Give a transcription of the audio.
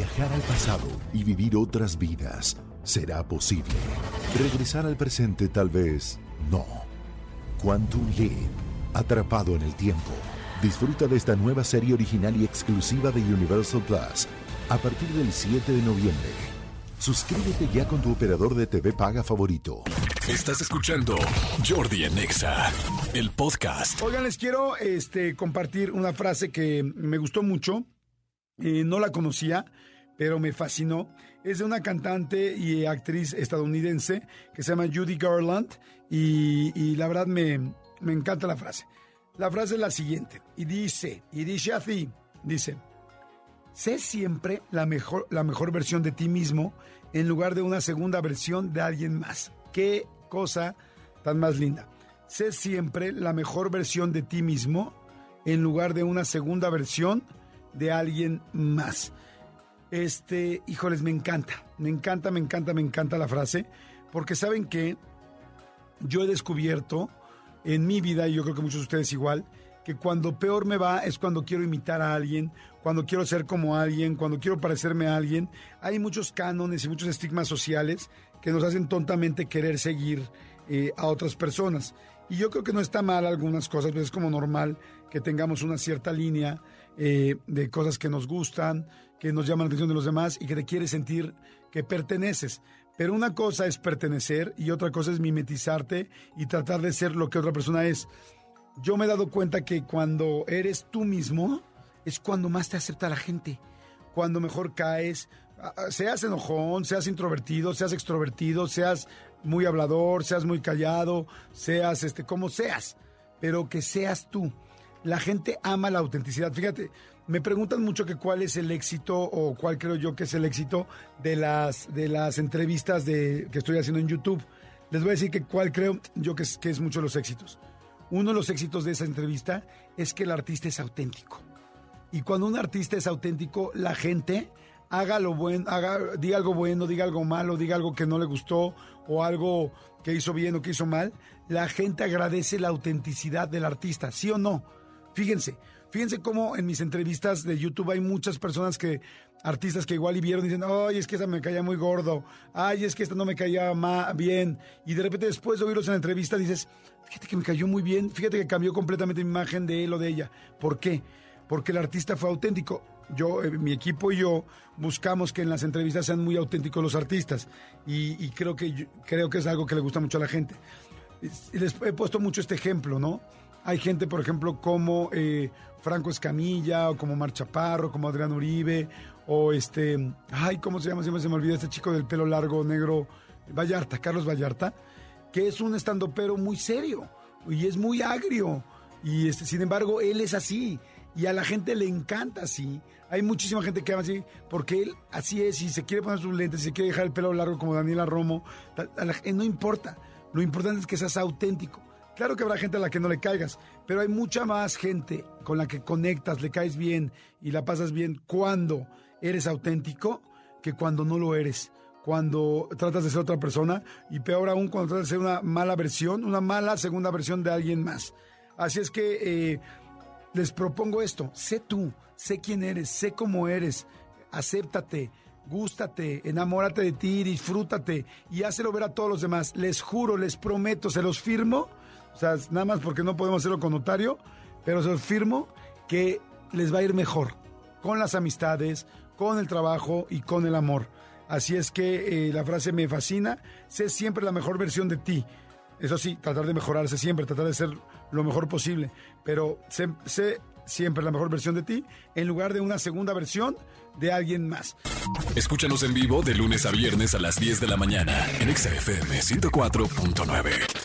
Viajar al pasado y vivir otras vidas será posible. Regresar al presente tal vez no. Quantum Leap, atrapado en el tiempo. Disfruta de esta nueva serie original y exclusiva de Universal Plus a partir del 7 de noviembre. Suscríbete ya con tu operador de TV paga favorito. Estás escuchando Jordi Anexa, el podcast. Oigan, les quiero este, compartir una frase que me gustó mucho. Eh, no la conocía, pero me fascinó. Es de una cantante y actriz estadounidense que se llama Judy Garland y, la verdad me, me encanta la frase. La frase es la siguiente y dice, y dice así, dice, sé siempre la mejor, la mejor versión de ti mismo en lugar de una segunda versión de alguien más. Qué cosa tan más linda. Sé siempre la mejor versión de ti mismo en lugar de una segunda versión de alguien más. Este, híjoles, me encanta, me encanta, me encanta, me encanta la frase, porque saben que yo he descubierto en mi vida, y yo creo que muchos de ustedes igual, que cuando peor me va es cuando quiero imitar a alguien, cuando quiero ser como alguien, cuando quiero parecerme a alguien. Hay muchos cánones y muchos estigmas sociales que nos hacen tontamente querer seguir eh, a otras personas. Y yo creo que no está mal algunas cosas, pero es como normal que tengamos una cierta línea eh, de cosas que nos gustan, que nos llaman la atención de los demás y que te quieres sentir que perteneces. Pero una cosa es pertenecer y otra cosa es mimetizarte y tratar de ser lo que otra persona es. Yo me he dado cuenta que cuando eres tú mismo es cuando más te acepta la gente, cuando mejor caes, seas enojón, seas introvertido, seas extrovertido, seas muy hablador, seas muy callado, seas este como seas, pero que seas tú. La gente ama la autenticidad. Fíjate, me preguntan mucho que cuál es el éxito o cuál creo yo que es el éxito de las de las entrevistas de que estoy haciendo en YouTube. Les voy a decir que cuál creo yo que es, que es mucho los éxitos. Uno de los éxitos de esa entrevista es que el artista es auténtico. Y cuando un artista es auténtico, la gente haga lo bueno, haga, diga algo bueno, diga algo malo, diga algo que no le gustó o algo que hizo bien o que hizo mal, la gente agradece la autenticidad del artista, ¿sí o no? Fíjense, fíjense cómo en mis entrevistas de YouTube hay muchas personas que, artistas que igual y vieron dicen, ay, es que esta me caía muy gordo, ay, es que esta no me caía bien, y de repente después de oírlos en la entrevista dices, fíjate que me cayó muy bien, fíjate que cambió completamente mi imagen de él o de ella. ¿Por qué? Porque el artista fue auténtico. Yo, eh, mi equipo y yo buscamos que en las entrevistas sean muy auténticos los artistas y, creo que creo que es algo que le gusta mucho a la gente. Les he puesto mucho este ejemplo, ¿no? Hay gente, por ejemplo, como eh, Franco Escamilla, o como Mar Chaparro, como Adrián Uribe, o este, ay, ¿cómo se llama? Se me olvida este chico del pelo largo, negro, Vallarta, Carlos Vallarta, que es un estandopero muy serio y es muy agrio. Y este, sin embargo, él es así y a la gente le encanta así. Hay muchísima gente que ama así porque él así es y se quiere poner sus lentes, se quiere dejar el pelo largo como Daniela Romo. no importa. Lo importante es que seas auténtico. Claro que habrá gente a la que no le caigas, pero hay mucha más gente con la que conectas, le caes bien y la pasas bien cuando eres auténtico que cuando no lo eres cuando tratas de ser otra persona y peor aún cuando tratas de ser una mala versión, una mala segunda versión de alguien más. Así es que eh, les propongo esto, sé tú, sé quién eres, sé cómo eres, acéptate, gústate, enamórate de ti, disfrútate y hácelo ver a todos los demás. Les juro, les prometo, se los firmo, o sea, nada más porque no podemos hacerlo con notario, pero se los firmo que les va a ir mejor con las amistades, con el trabajo y con el amor. Así es que eh, la frase me fascina, sé siempre la mejor versión de ti. Eso sí, tratar de mejorarse siempre, tratar de ser lo mejor posible, pero sé, siempre la mejor versión de ti en lugar de una segunda versión de alguien más. Escúchanos en vivo de lunes a viernes a las 10 de la mañana en XFM 104.9.